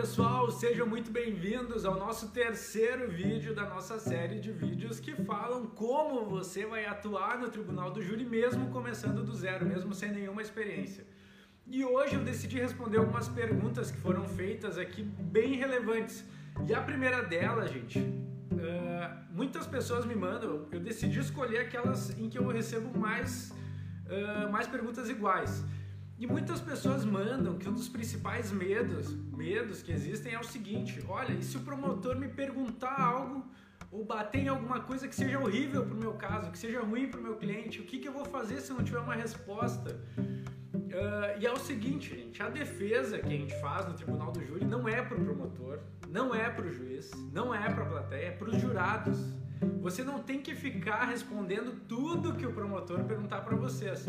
pessoal, sejam muito bem-vindos ao nosso terceiro vídeo da nossa série de vídeos que falam como você vai atuar no tribunal do júri mesmo começando do zero, mesmo sem nenhuma experiência. E hoje eu decidi responder algumas perguntas que foram feitas aqui bem relevantes. E a primeira delas, gente, uh, muitas pessoas me mandam, eu decidi escolher aquelas em que eu recebo mais, uh, mais perguntas iguais. E muitas pessoas mandam que um dos principais medos, medos que existem é o seguinte: olha, e se o promotor me perguntar algo ou bater em alguma coisa que seja horrível para o meu caso, que seja ruim para o meu cliente, o que, que eu vou fazer se não tiver uma resposta? Uh, e é o seguinte, gente: a defesa que a gente faz no tribunal do júri não é para o promotor, não é para o juiz, não é para a plateia, é para os jurados. Você não tem que ficar respondendo tudo que o promotor perguntar para vocês.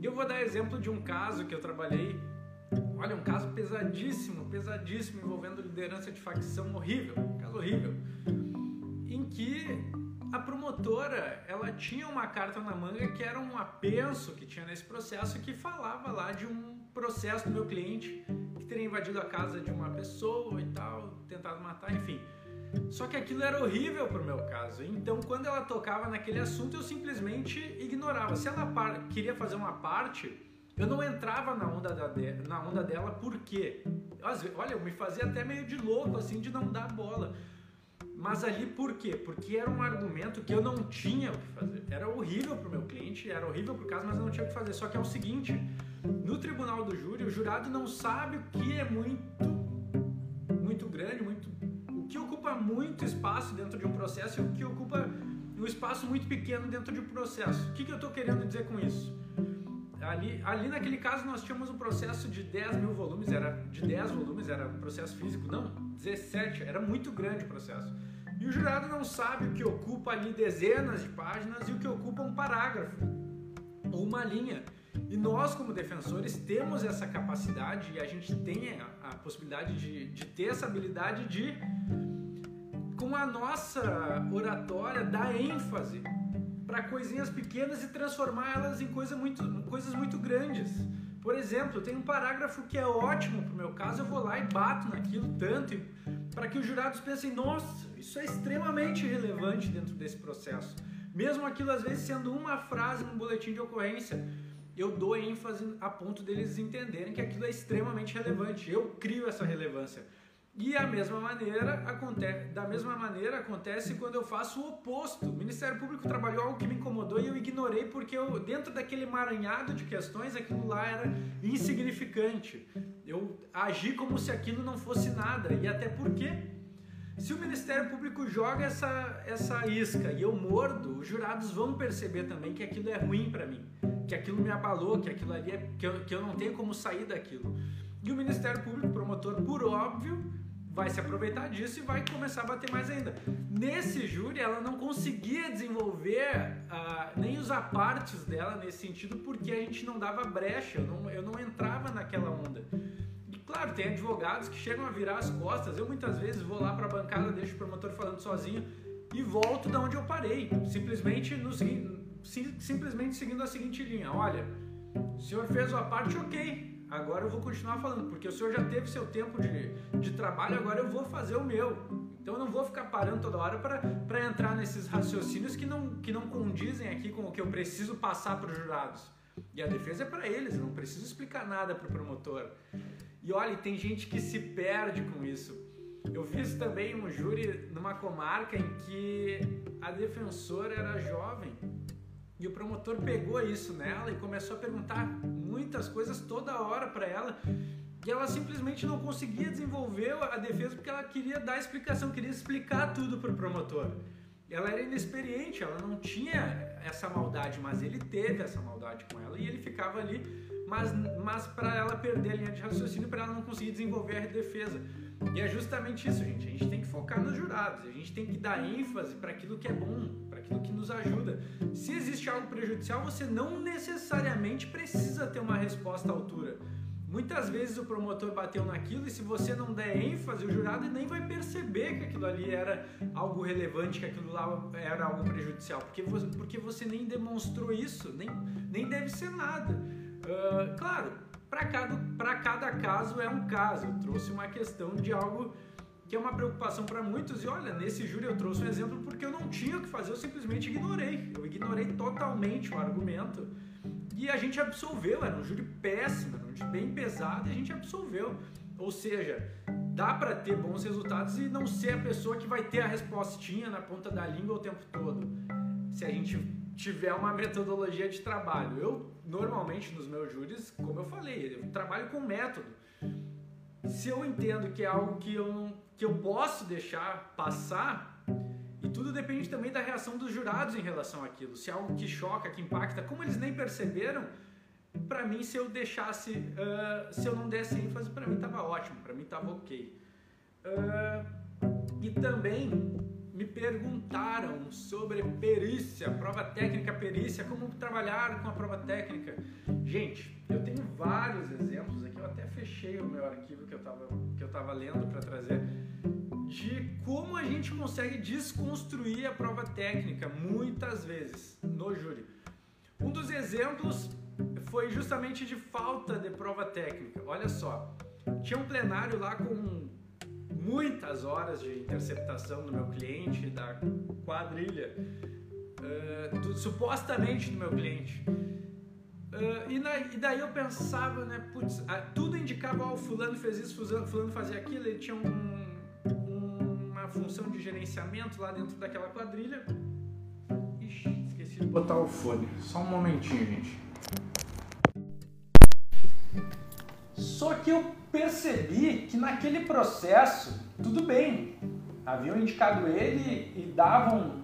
E eu vou dar exemplo de um caso que eu trabalhei. Olha, um caso pesadíssimo, pesadíssimo, envolvendo liderança de facção horrível, caso horrível, em que a promotora ela tinha uma carta na manga que era um apenso que tinha nesse processo que falava lá de um processo do meu cliente que teria invadido a casa de uma pessoa e tal, tentado matar, enfim. Só que aquilo era horrível pro meu caso. Então, quando ela tocava naquele assunto, eu simplesmente ignorava. Se ela queria fazer uma parte, eu não entrava na onda, da de na onda dela, por quê? Olha, eu me fazia até meio de louco, assim, de não dar bola. Mas ali por quê? Porque era um argumento que eu não tinha o que fazer. Era horrível pro meu cliente, era horrível pro caso, mas eu não tinha o que fazer. Só que é o seguinte, no tribunal do júri, o jurado não sabe o que é muito, muito muito espaço dentro de um processo e o que ocupa um espaço muito pequeno dentro de um processo. O que, que eu estou querendo dizer com isso? Ali, ali naquele caso nós tínhamos um processo de 10 mil volumes, era de 10 volumes, era um processo físico, não, 17, era muito grande o processo. E o jurado não sabe o que ocupa ali dezenas de páginas e o que ocupa um parágrafo ou uma linha. E nós, como defensores, temos essa capacidade e a gente tem a, a possibilidade de, de ter essa habilidade de com a nossa oratória, dar ênfase para coisinhas pequenas e transformá-las em coisa muito, coisas muito grandes. Por exemplo, tem um parágrafo que é ótimo para o meu caso, eu vou lá e bato naquilo tanto para que os jurados pensem: nossa, isso é extremamente relevante dentro desse processo. Mesmo aquilo às vezes sendo uma frase num boletim de ocorrência, eu dou ênfase a ponto deles entenderem que aquilo é extremamente relevante. Eu crio essa relevância. E a mesma maneira acontece, da mesma maneira acontece quando eu faço o oposto. O Ministério Público trabalhou algo que me incomodou e eu ignorei porque eu, dentro daquele emaranhado de questões, aquilo lá era insignificante. Eu agi como se aquilo não fosse nada. E até porque se o Ministério Público joga essa, essa isca e eu mordo, os jurados vão perceber também que aquilo é ruim para mim, que aquilo me abalou, que aquilo ali é, que eu, que eu não tenho como sair daquilo. E o Ministério Público, promotor, por óbvio, vai se aproveitar disso e vai começar a bater mais ainda. Nesse júri, ela não conseguia desenvolver uh, nem os apartes dela nesse sentido porque a gente não dava brecha, eu não, eu não entrava naquela onda. E claro, tem advogados que chegam a virar as costas. Eu muitas vezes vou lá para a bancada, deixo o promotor falando sozinho e volto da onde eu parei, simplesmente no simplesmente seguindo a seguinte linha: olha, o senhor fez a parte, ok agora eu vou continuar falando, porque o senhor já teve seu tempo de, de trabalho, agora eu vou fazer o meu. Então eu não vou ficar parando toda hora para entrar nesses raciocínios que não, que não condizem aqui com o que eu preciso passar para os jurados. E a defesa é para eles, eu não preciso explicar nada para o promotor. E olha, tem gente que se perde com isso. Eu fiz também um júri numa comarca em que a defensora era jovem e o promotor pegou isso nela e começou a perguntar muitas coisas toda hora para ela. E ela simplesmente não conseguia desenvolver a defesa porque ela queria dar explicação, queria explicar tudo para o promotor. Ela era inexperiente, ela não tinha essa maldade, mas ele teve essa maldade com ela e ele ficava ali, mas, mas para ela perder a linha de raciocínio, para ela não conseguir desenvolver a defesa. E é justamente isso, gente. A gente tem que focar nos jurados, a gente tem que dar ênfase para aquilo que é bom, aquilo que nos ajuda. Se existe algo prejudicial, você não necessariamente precisa ter uma resposta à altura. Muitas vezes o promotor bateu naquilo e se você não der ênfase, o jurado nem vai perceber que aquilo ali era algo relevante, que aquilo lá era algo prejudicial, porque você, porque você nem demonstrou isso, nem, nem deve ser nada. Uh, claro, para cada, cada caso é um caso. Eu trouxe uma questão de algo que é uma preocupação para muitos. E olha, nesse júri eu trouxe um exemplo porque eu não tinha o que fazer, eu simplesmente ignorei. Eu ignorei totalmente o argumento e a gente absolveu. Era um júri péssimo, era um júri bem pesado e a gente absolveu. Ou seja, dá para ter bons resultados e não ser a pessoa que vai ter a respostinha na ponta da língua o tempo todo. Se a gente tiver uma metodologia de trabalho. Eu, normalmente, nos meus júris, como eu falei, eu trabalho com método. Se eu entendo que é algo que eu, que eu posso deixar passar, e tudo depende também da reação dos jurados em relação àquilo. Se é algo que choca, que impacta, como eles nem perceberam, para mim, se eu deixasse, uh, se eu não desse ênfase, para mim tava ótimo, para mim tava ok. Uh, e também me perguntaram sobre perícia, prova técnica, perícia, como trabalhar com a prova técnica. Gente, eu tenho vários exemplos aqui, eu até fechei o meu arquivo que eu estava que eu lendo para trazer de como a gente consegue desconstruir a prova técnica muitas vezes no júri. Um dos exemplos foi justamente de falta de prova técnica. Olha só, tinha um plenário lá com muitas horas de interceptação do meu cliente, da quadrilha, uh, do, supostamente do meu cliente. Uh, e, na, e, daí eu pensava, né, putz, tudo indicava, ó, fulano fez isso, fulano, fazia aquilo, ele tinha um, função de gerenciamento lá dentro daquela quadrilha. Ixi, esqueci de botar o fone. Só um momentinho, gente. Só que eu percebi que naquele processo, tudo bem, haviam indicado ele e davam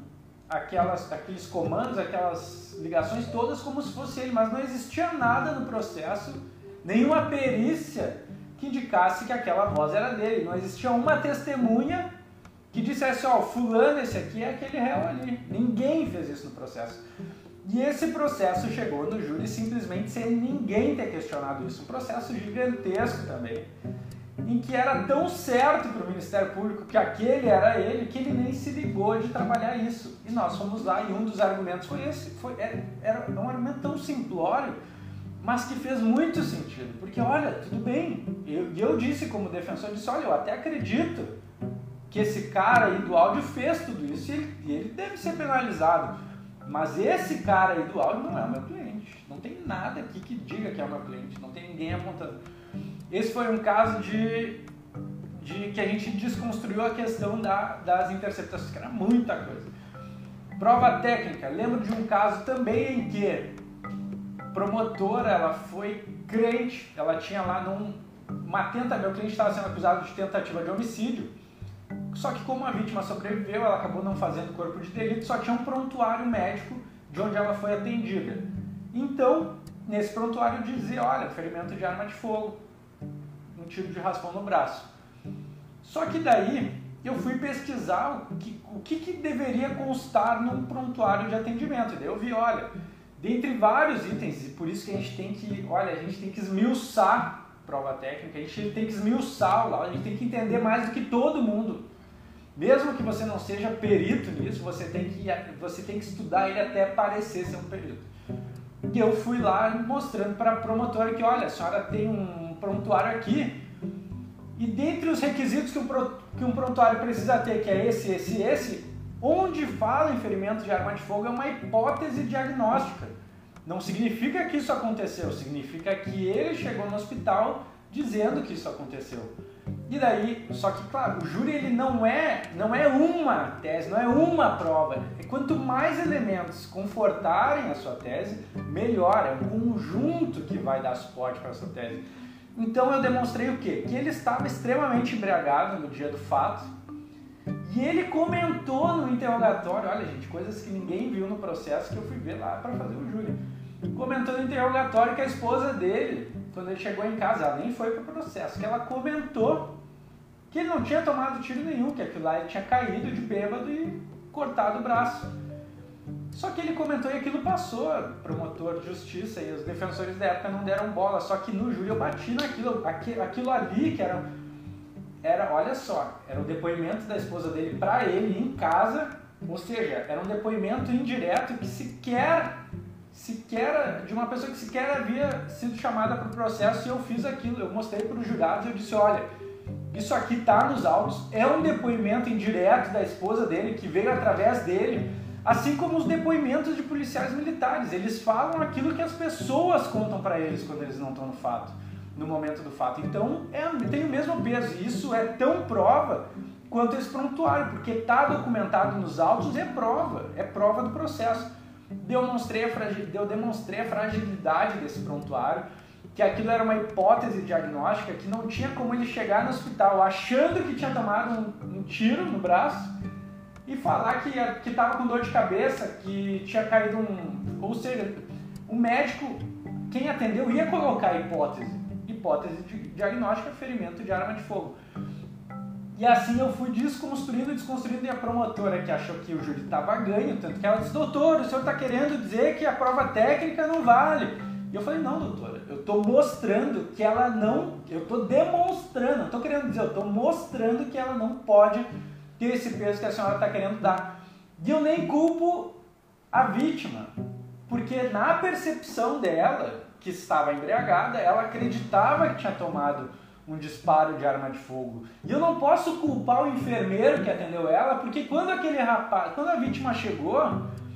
aquelas, aqueles comandos, aquelas ligações todas como se fosse ele, mas não existia nada no processo, nenhuma perícia que indicasse que aquela voz era dele. Não existia uma testemunha que dissesse, ó, fulano, esse aqui é aquele réu ali. Ninguém fez isso no processo. E esse processo chegou no júri simplesmente sem ninguém ter questionado isso. Um processo gigantesco também, em que era tão certo para o Ministério Público que aquele era ele, que ele nem se ligou de trabalhar isso. E nós fomos lá e um dos argumentos foi esse. Foi, é, era, um argumento tão simplório, mas que fez muito sentido. Porque, olha, tudo bem. E eu, eu disse como defensor, disse, olha, eu até acredito que esse cara aí do áudio fez tudo isso e ele, ele deve ser penalizado. Mas esse cara aí do áudio não é o meu cliente. Não tem nada aqui que diga que é o meu cliente. Não tem ninguém apontando. Esse foi um caso de, de que a gente desconstruiu a questão da, das interceptações, que era muita coisa. Prova técnica. Lembro de um caso também em que promotora ela foi crente. Ela tinha lá num, uma tenta, meu cliente estava sendo acusado de tentativa de homicídio só que como a vítima sobreviveu, ela acabou não fazendo corpo de delito, só tinha um prontuário médico de onde ela foi atendida. Então, nesse prontuário dizia, olha, ferimento de arma de fogo, um tiro de raspão no braço. Só que daí eu fui pesquisar o que, o que, que deveria constar num prontuário de atendimento. E daí eu vi, olha, dentre vários itens, e por isso que a gente tem que, olha, a gente tem que esmiuçar prova técnica, a gente tem que esmiuçar lá, a gente tem que entender mais do que todo mundo mesmo que você não seja perito nisso, você tem que, você tem que estudar ele até parecer ser um perito. E eu fui lá mostrando para a promotora que, olha, a senhora tem um prontuário aqui, e dentre os requisitos que um, que um prontuário precisa ter, que é esse, esse, esse, onde fala em ferimento de arma de fogo é uma hipótese diagnóstica. Não significa que isso aconteceu, significa que ele chegou no hospital dizendo que isso aconteceu. E daí, só que claro, o júri ele não é, não é uma tese, não é uma prova. E quanto mais elementos confortarem a sua tese, melhor. É um conjunto que vai dar suporte para a sua tese. Então eu demonstrei o quê? Que ele estava extremamente embriagado no dia do fato. E ele comentou no interrogatório, olha gente, coisas que ninguém viu no processo que eu fui ver lá para fazer o júri. Comentou no interrogatório que a esposa dele quando ele chegou em casa, ela nem foi para o processo, que ela comentou que ele não tinha tomado tiro nenhum, que aquilo lá ele tinha caído de bêbado e cortado o braço. Só que ele comentou e aquilo passou, promotor de justiça e os defensores da época não deram bola, só que no júri eu bati naquilo, aquilo ali que era, era olha só, era o depoimento da esposa dele para ele em casa, ou seja, era um depoimento indireto que sequer sequer de uma pessoa que sequer havia sido chamada para o processo e eu fiz aquilo. Eu mostrei para os jurados e eu disse, olha, isso aqui está nos autos, é um depoimento indireto da esposa dele que veio através dele, assim como os depoimentos de policiais militares. Eles falam aquilo que as pessoas contam para eles quando eles não estão no fato, no momento do fato. Então é, tem o mesmo peso. E isso é tão prova quanto esse prontuário, porque está documentado nos autos é prova, é prova do processo. A eu demonstrei a fragilidade desse prontuário que aquilo era uma hipótese diagnóstica que não tinha como ele chegar no hospital achando que tinha tomado um, um tiro no braço e falar que que estava com dor de cabeça, que tinha caído um, ou seja, o médico quem atendeu ia colocar a hipótese, hipótese de diagnóstica ferimento de arma de fogo. E assim eu fui desconstruindo, desconstruindo, e a promotora que achou que o júri estava ganho, tanto que ela disse, doutor, o senhor está querendo dizer que a prova técnica não vale. E eu falei, não, doutora, eu estou mostrando que ela não, eu estou demonstrando, estou querendo dizer, eu estou mostrando que ela não pode ter esse peso que a senhora está querendo dar. E eu nem culpo a vítima, porque na percepção dela, que estava embriagada, ela acreditava que tinha tomado um disparo de arma de fogo. E eu não posso culpar o enfermeiro que atendeu ela, porque quando aquele rapaz, quando a vítima chegou,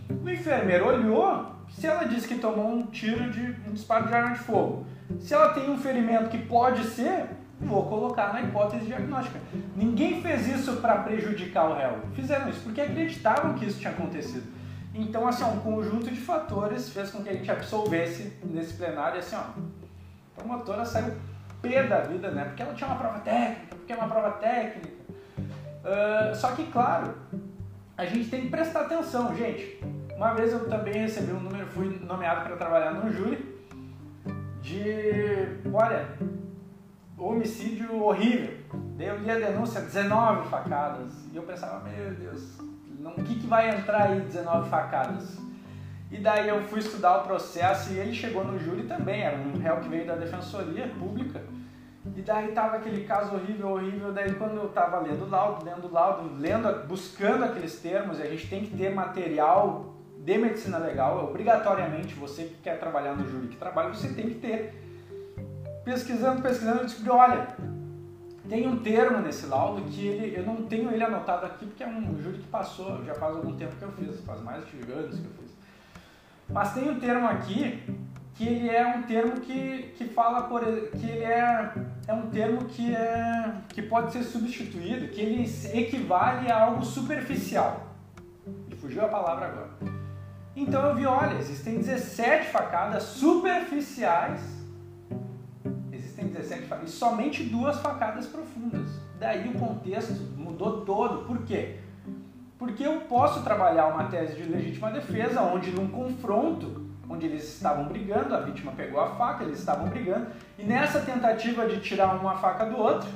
o enfermeiro olhou se ela diz que tomou um tiro de um disparo de arma de fogo, se ela tem um ferimento que pode ser, vou colocar na hipótese diagnóstica. Ninguém fez isso para prejudicar o réu. Fizeram isso porque acreditavam que isso tinha acontecido. Então, assim, um conjunto de fatores fez com que a gente absolvesse nesse plenário, assim, ó, a promotora saiu pé da vida, né? Porque ela tinha uma prova técnica, porque é uma prova técnica. Uh, só que, claro, a gente tem que prestar atenção, gente. Uma vez eu também recebi um número, fui nomeado para trabalhar no júri de, olha, homicídio horrível. Daí eu li a denúncia, 19 facadas. E eu pensava, meu Deus, o que, que vai entrar aí 19 facadas? E daí eu fui estudar o processo e ele chegou no júri também, era um réu que veio da defensoria pública. E daí tava aquele caso horrível, horrível. Daí quando eu tava lendo o laudo, lendo o laudo, lendo, buscando aqueles termos, a gente tem que ter material de medicina legal, obrigatoriamente você que quer trabalhar no júri que trabalha, você tem que ter. Pesquisando, pesquisando, eu descobri, olha, tem um termo nesse laudo que ele, eu não tenho ele anotado aqui porque é um júri que passou, já faz algum tempo que eu fiz, faz mais de anos que eu fiz. Mas tem um termo aqui que ele é um termo que, que fala por que ele é, é um termo que é que pode ser substituído, que ele equivale a algo superficial. E fugiu a palavra agora. Então eu vi, olha, existem 17 facadas superficiais. Existem 17 facadas e somente duas facadas profundas. Daí o contexto mudou todo. Por quê? Porque eu posso trabalhar uma tese de legítima defesa onde num confronto, onde eles estavam brigando, a vítima pegou a faca, eles estavam brigando, e nessa tentativa de tirar uma faca do outro,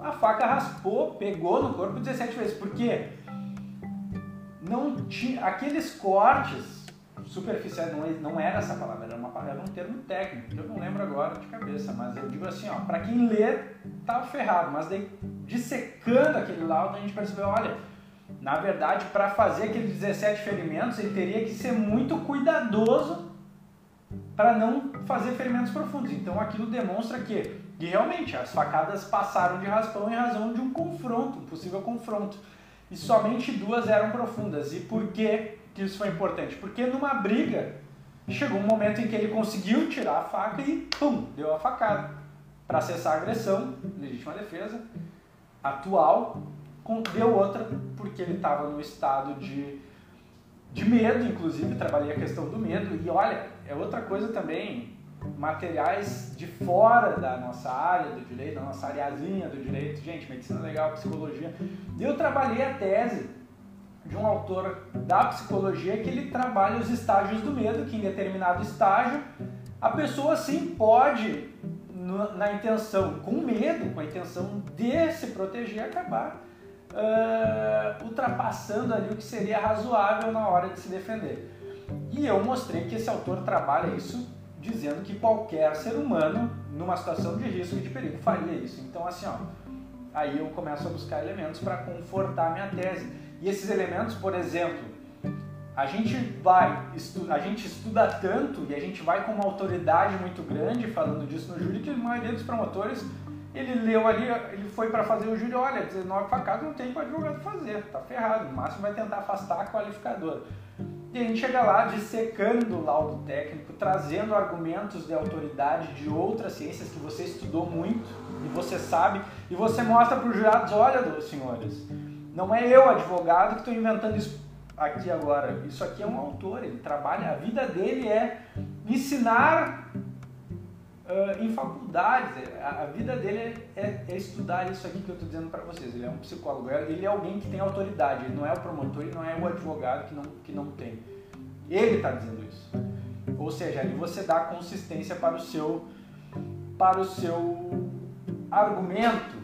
a faca raspou, pegou no corpo 17 vezes. Por quê? não tinha aqueles cortes superficiais não, não era essa palavra era uma era um termo técnico que eu não lembro agora de cabeça mas eu digo assim ó para quem lê tá ferrado mas daí dissecando aquele laudo a gente percebeu olha na verdade para fazer aqueles 17 ferimentos ele teria que ser muito cuidadoso para não fazer ferimentos profundos. Então aquilo demonstra que, que realmente as facadas passaram de raspão em razão de um confronto um possível confronto. E somente duas eram profundas. E por que, que isso foi importante? Porque numa briga chegou um momento em que ele conseguiu tirar a faca e pum, deu a facada para cessar a agressão, legítima defesa atual, deu outra porque ele estava no estado de, de medo, inclusive trabalhei a questão do medo e olha, é outra coisa também materiais de fora da nossa área do direito, da nossa areazinha do direito, gente, medicina legal, psicologia. Eu trabalhei a tese de um autor da psicologia que ele trabalha os estágios do medo, que em determinado estágio a pessoa sim pode, na intenção, com medo, com a intenção de se proteger, acabar uh, ultrapassando ali o que seria razoável na hora de se defender. E eu mostrei que esse autor trabalha isso dizendo que qualquer ser humano, numa situação de risco e de perigo, faria isso. Então, assim, ó, aí eu começo a buscar elementos para confortar minha tese. E esses elementos, por exemplo, a gente vai, a gente estuda tanto e a gente vai com uma autoridade muito grande falando disso no júri que a maioria dos promotores ele leu ali, ele foi para fazer o júri, olha, 19 facadas não tem para advogado fazer, tá ferrado, no máximo vai tentar afastar a qualificadora. E a gente chega lá dissecando o laudo técnico, trazendo argumentos de autoridade de outras ciências que você estudou muito e você sabe, e você mostra para os jurados, olha, senhores, não é eu, advogado, que estou inventando isso aqui agora. Isso aqui é um autor, ele trabalha, a vida dele é ensinar uh, em faculdades, a, a, vida dele é, é, é, estudar isso aqui que eu estou dizendo para vocês. Ele é um psicólogo, ele é alguém que tem autoridade, ele não é o promotor, ele não é o advogado que não, que não tem. Ele está dizendo isso. Ou seja, ali você dá consistência para o seu, para o seu argumento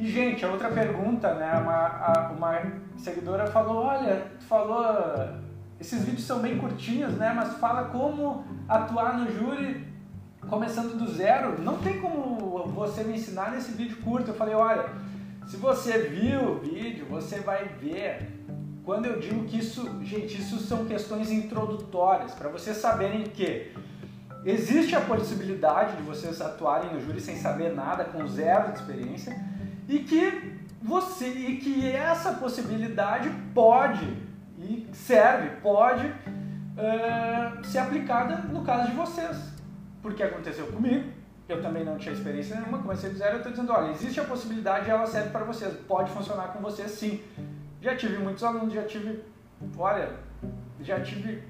e, gente, a outra pergunta, né? Uma, uma seguidora falou, olha, tu falou, esses vídeos são bem curtinhos, né? Mas fala como atuar no júri começando do zero. Não tem como você me ensinar nesse vídeo curto. Eu falei, olha, se você viu o vídeo, você vai ver. Quando eu digo que isso, gente, isso são questões introdutórias, para vocês saberem que existe a possibilidade de vocês atuarem no júri sem saber nada, com zero de experiência e que você e que essa possibilidade pode e serve, pode uh, ser aplicada no caso de vocês. Porque aconteceu comigo, eu também não tinha experiência nenhuma, comecei do zero, eu estou dizendo, olha, existe a possibilidade e ela serve para vocês, pode funcionar com vocês sim. Já tive muitos alunos, já tive, olha, já tive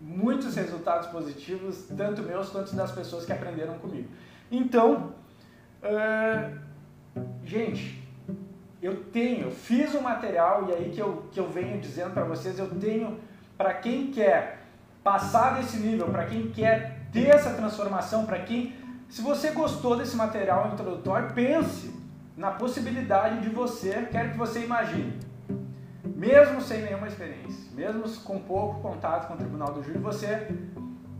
muitos resultados positivos, tanto meus quanto das pessoas que aprenderam comigo. Então, uh, Gente, eu tenho, fiz um material e aí que eu, que eu venho dizendo para vocês, eu tenho para quem quer passar desse nível, para quem quer ter essa transformação, para quem, se você gostou desse material introdutório, pense na possibilidade de você, quero que você imagine, mesmo sem nenhuma experiência, mesmo com pouco contato com o Tribunal do Júri, você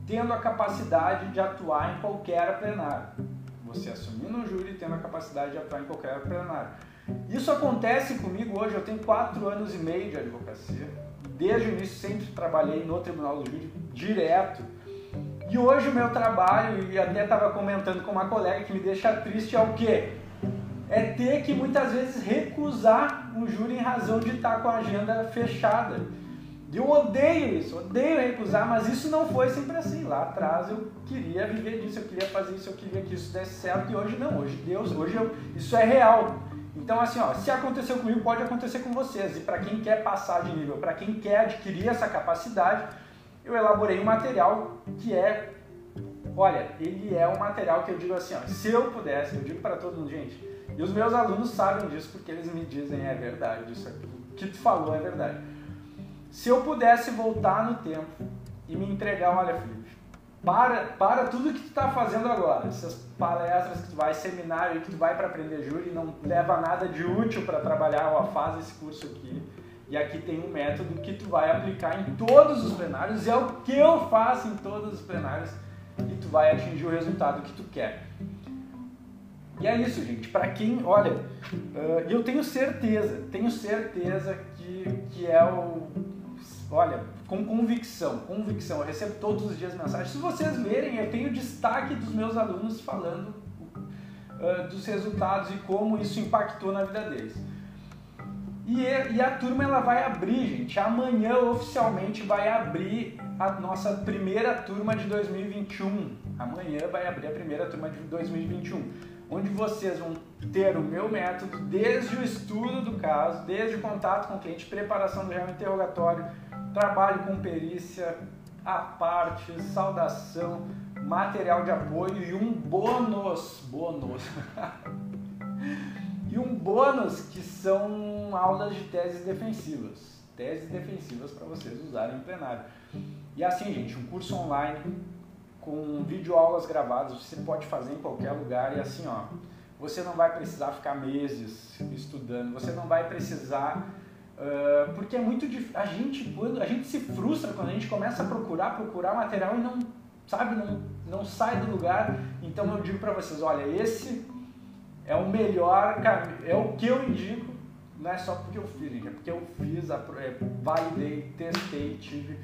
tendo a capacidade de atuar em qualquer plenário você assumindo um júri e tendo a capacidade de atuar em qualquer plenário. Isso acontece comigo hoje, eu tenho quatro anos e meio de advocacia. Desde o início sempre trabalhei no Tribunal do Júri direto. E hoje o meu trabalho, e até estava comentando com uma colega que me deixa triste, é o quê? É ter que muitas vezes recusar um júri em razão de estar com a agenda fechada. Eu odeio isso, odeio recusar, mas isso não foi sempre assim. Lá atrás eu queria viver disso, eu queria fazer isso, eu queria que isso desse certo e hoje não. Hoje Deus, hoje eu, isso é real. Então assim, ó, se aconteceu comigo, pode acontecer com vocês. E para quem quer passar de nível, para quem quer adquirir essa capacidade, eu elaborei um material que é, olha, ele é um material que eu digo assim, ó, se eu pudesse, eu digo para todo mundo, gente, e os meus alunos sabem disso porque eles me dizem é verdade, isso aqui, o que tu falou é verdade. Se eu pudesse voltar no tempo e me entregar, olha, Felipe, para, para tudo que tu está fazendo agora, essas palestras que tu vai, seminário que tu vai para aprender júri, não leva nada de útil para trabalhar, ó, faz esse curso aqui. E aqui tem um método que tu vai aplicar em todos os plenários, e é o que eu faço em todos os plenários, e tu vai atingir o resultado que tu quer. E é isso, gente. Para quem, olha, eu tenho certeza, tenho certeza que, que é o olha, com convicção, convicção. Eu recebo todos os dias mensagens. Se vocês verem, eu tenho destaque dos meus alunos falando uh, dos resultados e como isso impactou na vida deles. E, e a turma ela vai abrir, gente. Amanhã oficialmente vai abrir a nossa primeira turma de 2021. Amanhã vai abrir a primeira turma de 2021 onde vocês vão ter o meu método desde o estudo do caso, desde o contato com o cliente, preparação do real interrogatório, trabalho com perícia, a parte, saudação, material de apoio e um bônus, bônus, e um bônus que são aulas de teses defensivas, teses defensivas para vocês usarem em plenário. E assim, gente, um curso online com videoaulas gravadas, você pode fazer em qualquer lugar e assim, ó, você não vai precisar ficar meses estudando, você não vai precisar Uh, porque é muito difícil. A gente, quando, a gente se frustra quando a gente começa a procurar, procurar material e não, sabe, não, não sai do lugar. Então eu digo para vocês, olha, esse é o melhor caminho, é o que eu indico não é só porque eu fiz, gente, é porque eu fiz, é, validei, testei, tive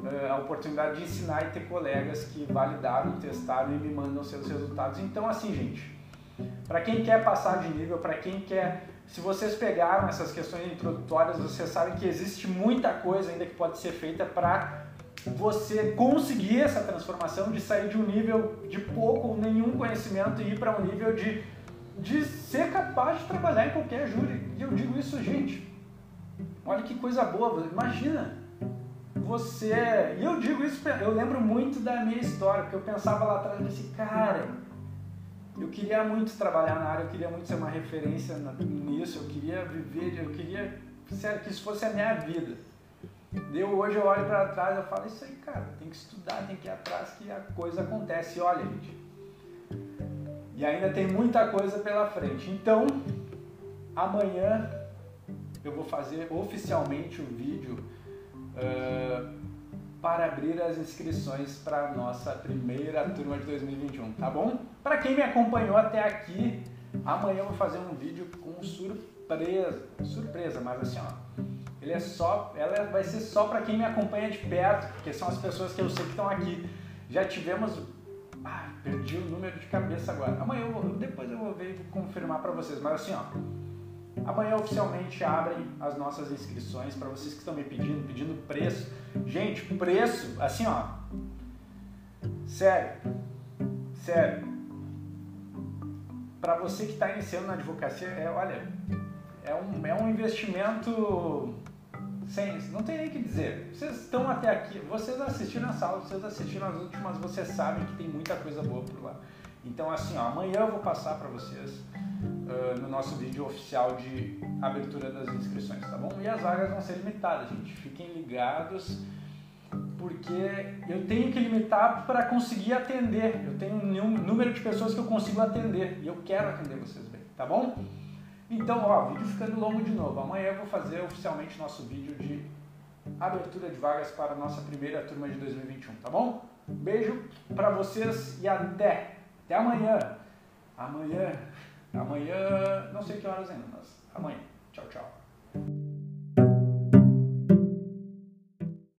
uh, a oportunidade de ensinar e ter colegas que validaram, testaram e me mandam seus resultados. Então, assim, gente, para quem quer passar de nível, para quem quer se vocês pegaram essas questões introdutórias, vocês sabem que existe muita coisa ainda que pode ser feita para você conseguir essa transformação de sair de um nível de pouco ou nenhum conhecimento e ir para um nível de, de ser capaz de trabalhar em qualquer júri. E eu digo isso, gente. Olha que coisa boa, imagina você. E eu digo isso, eu lembro muito da minha história, porque eu pensava lá atrás, disse, cara, eu queria muito trabalhar na área, eu queria muito ser uma referência nisso, eu queria viver, eu queria, que isso fosse a minha vida. Eu hoje eu olho para trás e falo, isso aí, cara, tem que estudar, tem que ir atrás que a coisa acontece. E olha, gente, e ainda tem muita coisa pela frente. Então, amanhã eu vou fazer oficialmente o vídeo uh, para abrir as inscrições para a nossa primeira turma de 2021, tá bom? Para quem me acompanhou até aqui, amanhã eu vou fazer um vídeo com surpresa, surpresa, mas assim, ó, ele é só, ela vai ser só para quem me acompanha de perto, porque são as pessoas que eu sei que estão aqui. Já tivemos, ah, perdi o número de cabeça agora. Amanhã eu vou, depois eu vou ver e confirmar para vocês, mas assim, ó, Amanhã oficialmente abrem as nossas inscrições para vocês que estão me pedindo, pedindo preço. Gente, preço, assim ó, sério, sério. Para você que está iniciando na advocacia, é, olha, é um, é um investimento sem, não tem nem o que dizer. Vocês estão até aqui, vocês assistiram essa aula, vocês assistiram as últimas, vocês sabem que tem muita coisa boa por lá. Então assim, ó, amanhã eu vou passar para vocês uh, no nosso vídeo oficial de abertura das inscrições, tá bom? E as vagas vão ser limitadas, gente. Fiquem ligados, porque eu tenho que limitar para conseguir atender. Eu tenho um número de pessoas que eu consigo atender e eu quero atender vocês bem, tá bom? Então, ó, vídeo ficando longo de novo. Amanhã eu vou fazer oficialmente nosso vídeo de abertura de vagas para a nossa primeira turma de 2021, tá bom? Beijo para vocês e até! Até amanhã! Amanhã, Amanhã, não sei que horas ainda, mas amanhã. Tchau, tchau.